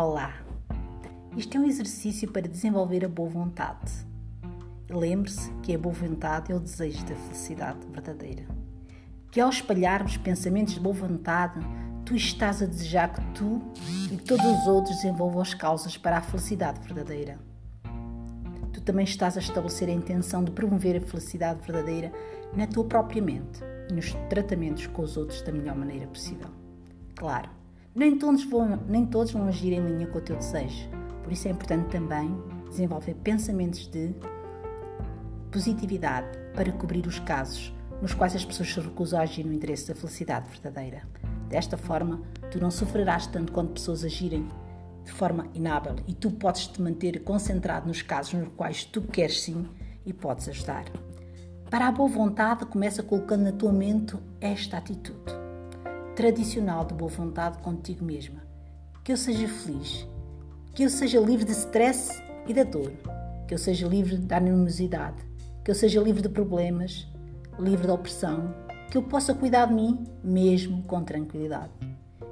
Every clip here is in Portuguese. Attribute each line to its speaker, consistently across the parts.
Speaker 1: Olá! Isto é um exercício para desenvolver a boa vontade. Lembre-se que a boa vontade é o desejo da felicidade verdadeira. Que ao espalharmos pensamentos de boa vontade, tu estás a desejar que tu e todos os outros desenvolvam as causas para a felicidade verdadeira. Tu também estás a estabelecer a intenção de promover a felicidade verdadeira na tua própria mente e nos tratamentos com os outros da melhor maneira possível. Claro, nem todos, vão, nem todos vão agir em linha com o teu desejo. Por isso é importante também desenvolver pensamentos de positividade para cobrir os casos nos quais as pessoas se recusam a agir no interesse da felicidade verdadeira. Desta forma, tu não sofrerás tanto quando pessoas agirem de forma inábil e tu podes te manter concentrado nos casos nos quais tu queres sim e podes ajudar. Para a boa vontade, começa colocando na tua mente esta atitude tradicional de boa vontade contigo mesma. Que eu seja feliz, que eu seja livre de stress e da dor, que eu seja livre da animosidade, que eu seja livre de problemas, livre da opressão, que eu possa cuidar de mim mesmo com tranquilidade.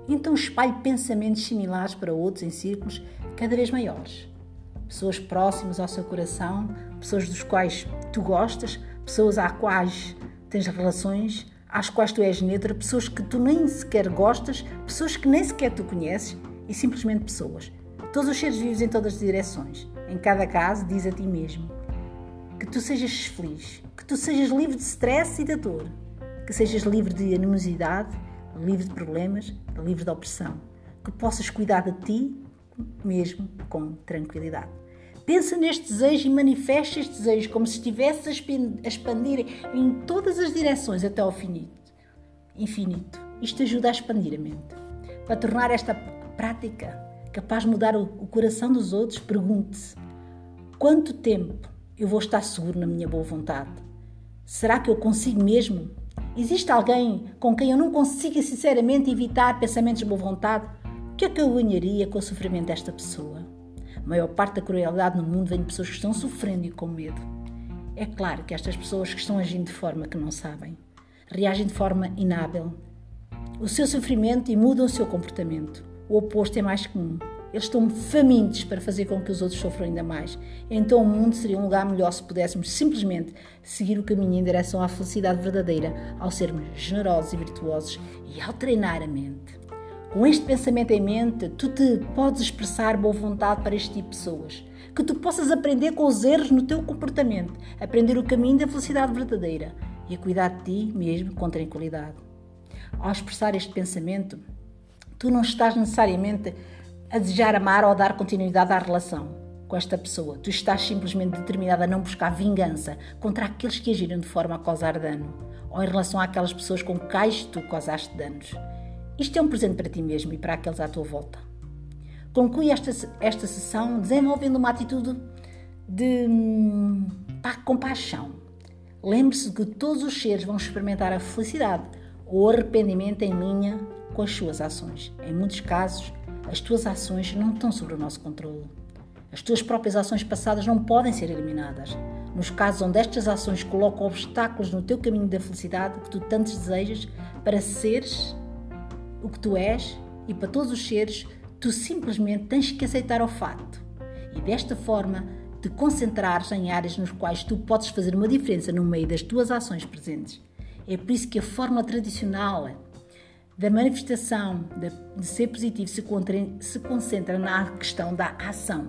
Speaker 1: Então espalhe pensamentos similares para outros em círculos cada vez maiores. Pessoas próximas ao seu coração, pessoas dos quais tu gostas, pessoas às quais tens relações, às quais tu és neutra, pessoas que tu nem sequer gostas, pessoas que nem sequer tu conheces e simplesmente pessoas. Todos os seres vivos em todas as direções. Em cada caso, diz a ti mesmo que tu sejas feliz, que tu sejas livre de stress e de dor, que sejas livre de animosidade, livre de problemas, livre de opressão, que possas cuidar de ti mesmo com tranquilidade. Pensa neste desejo e manifesta este desejo como se estivesse a expandir em todas as direções até ao infinito. infinito. Isto ajuda a expandir a mente. Para tornar esta prática capaz de mudar o coração dos outros, pergunte-se: quanto tempo eu vou estar seguro na minha boa vontade? Será que eu consigo mesmo? Existe alguém com quem eu não consiga sinceramente evitar pensamentos de boa vontade? O que é que eu ganharia com o sofrimento desta pessoa? A maior parte da crueldade no mundo vem de pessoas que estão sofrendo e com medo. É claro que estas pessoas que estão agindo de forma que não sabem, reagem de forma inábil. O seu sofrimento e mudam o seu comportamento. O oposto é mais comum. Eles estão famintos para fazer com que os outros sofram ainda mais. Então o mundo seria um lugar melhor se pudéssemos simplesmente seguir o caminho em direção à felicidade verdadeira, ao sermos generosos e virtuosos e ao treinar a mente. Com este pensamento em mente, tu te podes expressar boa vontade para este tipo de pessoas. Que tu possas aprender com os erros no teu comportamento, aprender o caminho da felicidade verdadeira e a cuidar de ti mesmo com tranquilidade. Ao expressar este pensamento, tu não estás necessariamente a desejar amar ou dar continuidade à relação com esta pessoa. Tu estás simplesmente determinada a não buscar vingança contra aqueles que agiram de forma a causar dano ou em relação àquelas pessoas com quais tu causaste danos. Isto é um presente para ti mesmo e para aqueles à tua volta. Conclui esta, esta sessão desenvolvendo uma atitude de hum, pá, compaixão. Lembre-se que todos os seres vão experimentar a felicidade ou arrependimento em linha com as suas ações. Em muitos casos, as tuas ações não estão sob o nosso controle. As tuas próprias ações passadas não podem ser eliminadas. Nos casos onde estas ações colocam obstáculos no teu caminho da felicidade que tu tanto desejas para seres o que tu és e para todos os seres, tu simplesmente tens que aceitar o facto e desta forma te concentrares em áreas nas quais tu podes fazer uma diferença no meio das tuas ações presentes. É por isso que a forma tradicional da manifestação de ser positivo se concentra na questão da ação.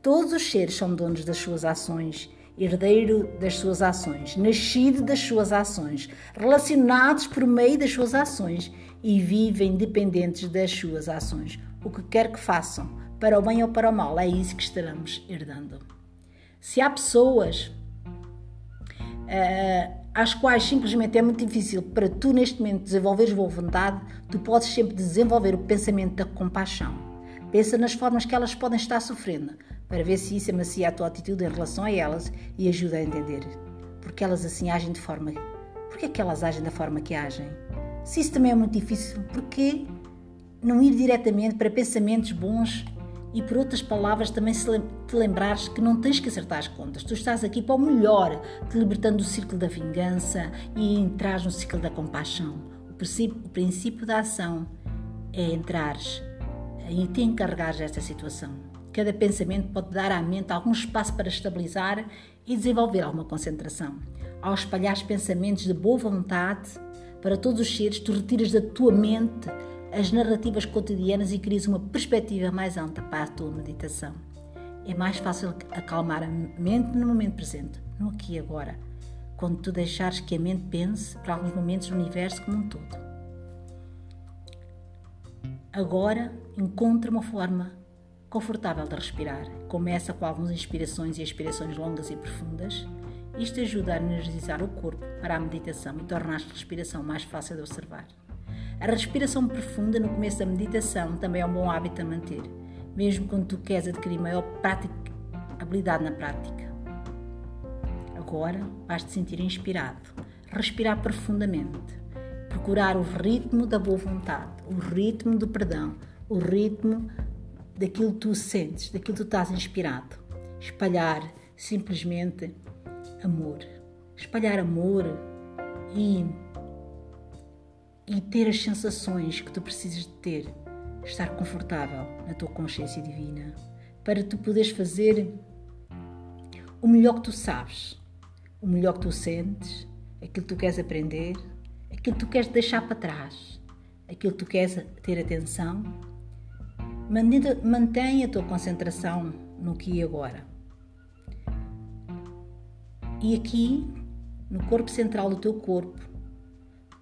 Speaker 1: Todos os seres são donos das suas ações, herdeiro das suas ações, nascido das suas ações, relacionados por meio das suas ações e vivem dependentes das suas ações. O que quer que façam, para o bem ou para o mal, é isso que estaremos herdando. Se há pessoas uh, às quais simplesmente é muito difícil para tu neste momento desenvolveres boa vontade, tu podes sempre desenvolver o pensamento da compaixão. Pensa nas formas que elas podem estar sofrendo, para ver se isso amacia a tua atitude em relação a elas e ajuda a entender. Porque elas assim agem de forma. Porque é que elas agem da forma que agem? Se isso também é muito difícil, por que não ir diretamente para pensamentos bons e, por outras palavras, também te lembrares que não tens que acertar as contas. Tu estás aqui para o melhor, te libertando do ciclo da vingança e entrar no ciclo da compaixão. O princípio, o princípio da ação é entrares em te encarregares desta situação. Cada pensamento pode dar à mente algum espaço para estabilizar e desenvolver alguma concentração. Ao espalhar pensamentos de boa vontade para todos os seres, tu retiras da tua mente as narrativas cotidianas e crias uma perspectiva mais ampla para a tua meditação. É mais fácil acalmar a mente no momento presente, no aqui e agora, quando tu deixares que a mente pense para alguns momentos no universo como um todo. Agora encontra uma forma confortável de respirar. Começa com algumas inspirações e expirações longas e profundas. Isto ajuda a energizar o corpo para a meditação e torna a respiração mais fácil de observar. A respiração profunda no começo da meditação também é um bom hábito a manter, mesmo quando tu queres adquirir maior prática, habilidade na prática. Agora vais te sentir inspirado, respirar profundamente, procurar o ritmo da boa vontade, o ritmo do perdão, o ritmo daquilo que tu sentes, daquilo que tu estás inspirado. Espalhar simplesmente amor. Espalhar amor e e ter as sensações que tu precisas de ter, estar confortável na tua consciência divina, para tu poderes fazer o melhor que tu sabes, o melhor que tu sentes, aquilo que tu queres aprender, aquilo que tu queres deixar para trás, aquilo que tu queres ter atenção. Mantenha a tua concentração no aqui e agora. E aqui, no corpo central do teu corpo,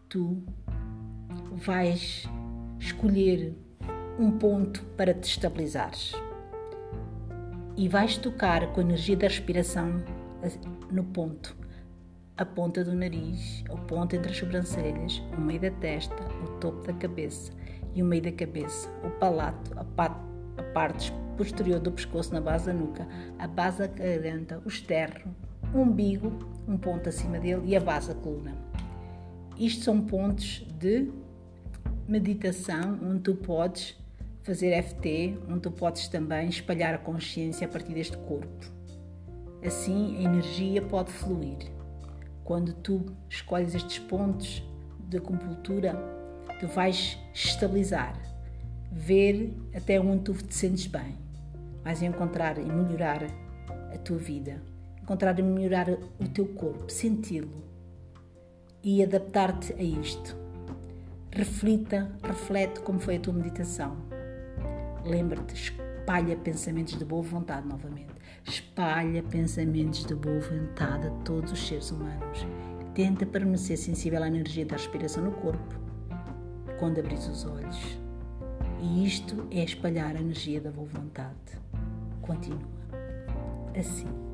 Speaker 1: tu vais escolher um ponto para te estabilizares e vais tocar com a energia da respiração no ponto, a ponta do nariz, o ponto entre as sobrancelhas, o meio da testa, o topo da cabeça e o meio da cabeça, o palato, a, a parte posterior do pescoço na base da nuca, a base da garganta, o externo, o umbigo, um ponto acima dele e a base da coluna. Isto são pontos de meditação onde tu podes fazer FT, onde tu podes também espalhar a consciência a partir deste corpo. Assim, a energia pode fluir. Quando tu escolhes estes pontos de acupuntura, tu vais estabilizar, ver até onde tu te sentes bem. Vais encontrar e melhorar a tua vida, encontrar e melhorar o teu corpo, senti-lo e adaptar-te a isto. Reflita, reflete como foi a tua meditação. Lembra-te, espalha pensamentos de boa vontade novamente. Espalha pensamentos de boa vontade a todos os seres humanos. Tenta permanecer sensível à energia da respiração no corpo quando abris os olhos. E isto é espalhar a energia da boa vontade. Continua. Assim.